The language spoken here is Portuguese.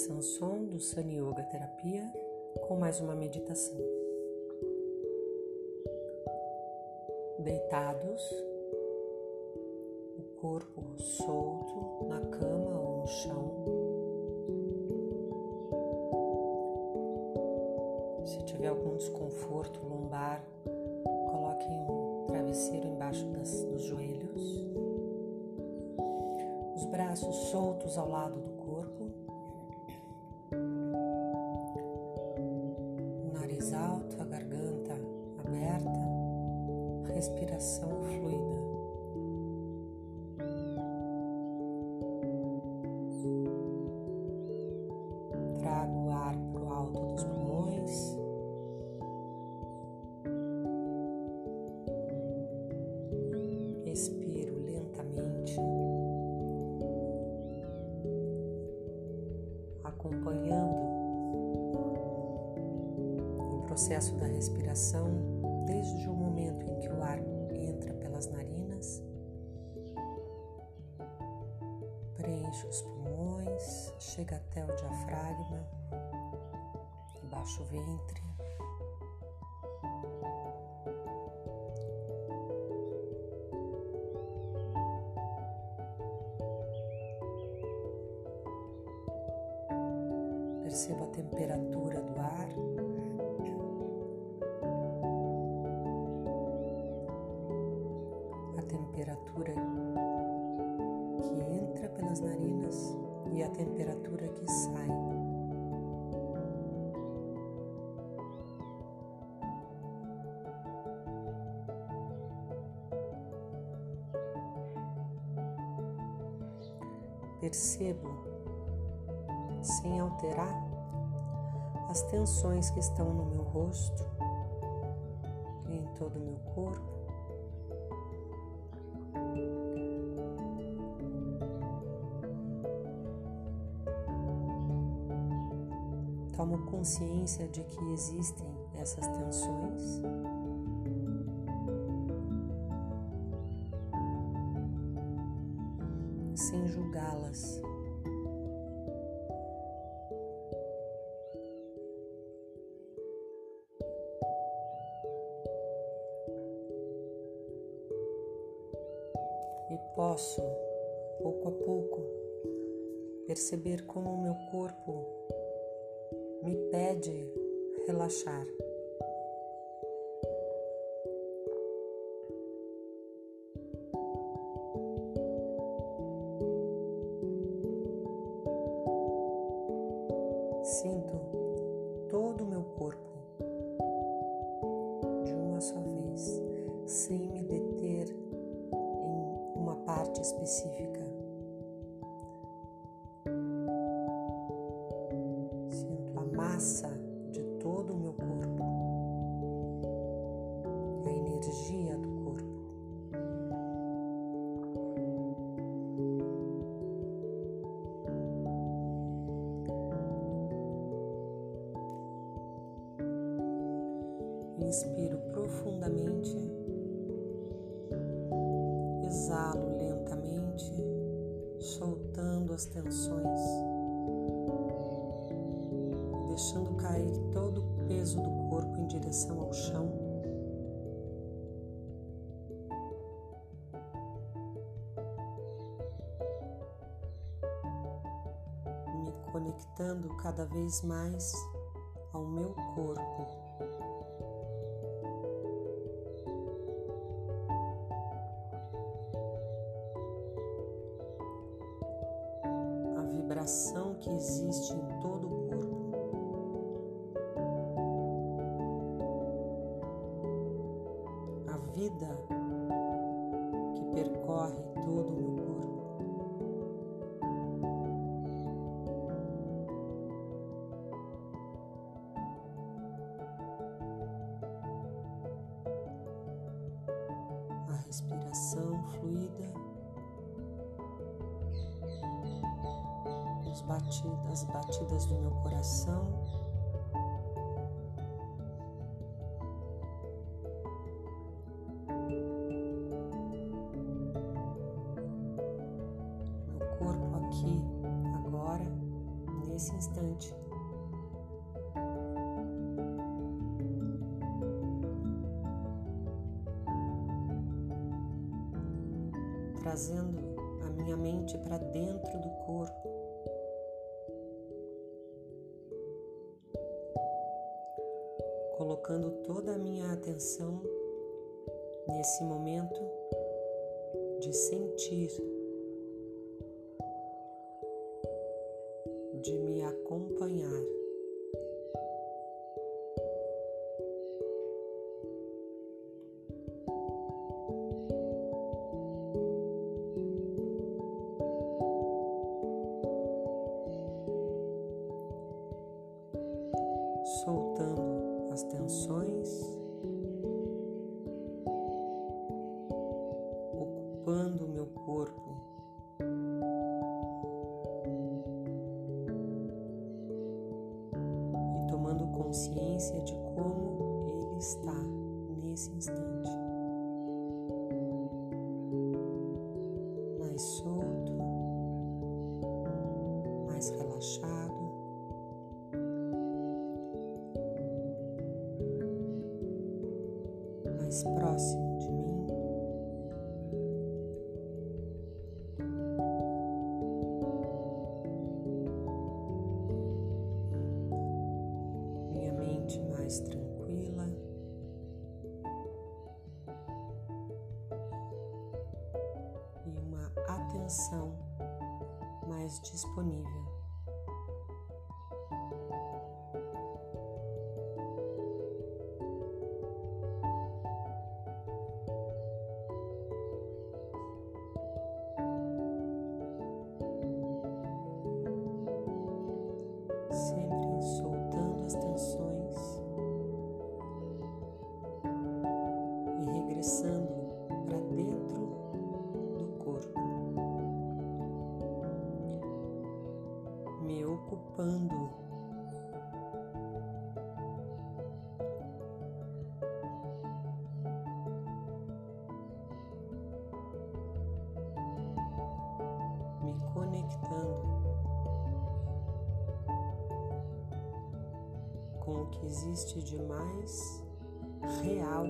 Sanson do Sun Yoga Terapia com mais uma meditação. Deitados, o corpo solto na cama ou no chão. Se tiver algum desconforto lombar, coloque um travesseiro embaixo das, dos joelhos. Os braços soltos ao lado do respiração fluida. Trago o ar para o alto dos pulmões. Expiro lentamente, acompanhando processo da respiração desde o momento em que preenche os pulmões, chega até o diafragma, baixa o ventre. Perceba a temperatura do ar. temperatura que entra pelas narinas e a temperatura que sai. Percebo, sem alterar, as tensões que estão no meu rosto e em todo o meu corpo. Tomo consciência de que existem essas tensões. Sem julgá-las. E posso, pouco a pouco, perceber como o meu corpo me pede relaxar. Sinto todo o meu corpo de uma só vez, sem me deter em uma parte específica. Massa de todo o meu corpo, a energia do corpo. Inspiro profundamente, exalo lentamente, soltando as tensões deixando cair todo o peso do corpo em direção ao chão. Me conectando cada vez mais ao meu corpo. A vibração que existe em todo o respiração fluida, as batidas do meu coração. nesse instante. Trazendo a minha mente para dentro do corpo. Colocando toda a minha atenção nesse momento de sentir de me acompanhar. Soltando as tensões, ocupando o meu corpo consciência de como ele está nesse instante. Mais próximo de mim. mais tranquila. E uma atenção mais disponível. Ocupando. com o que existe de mais real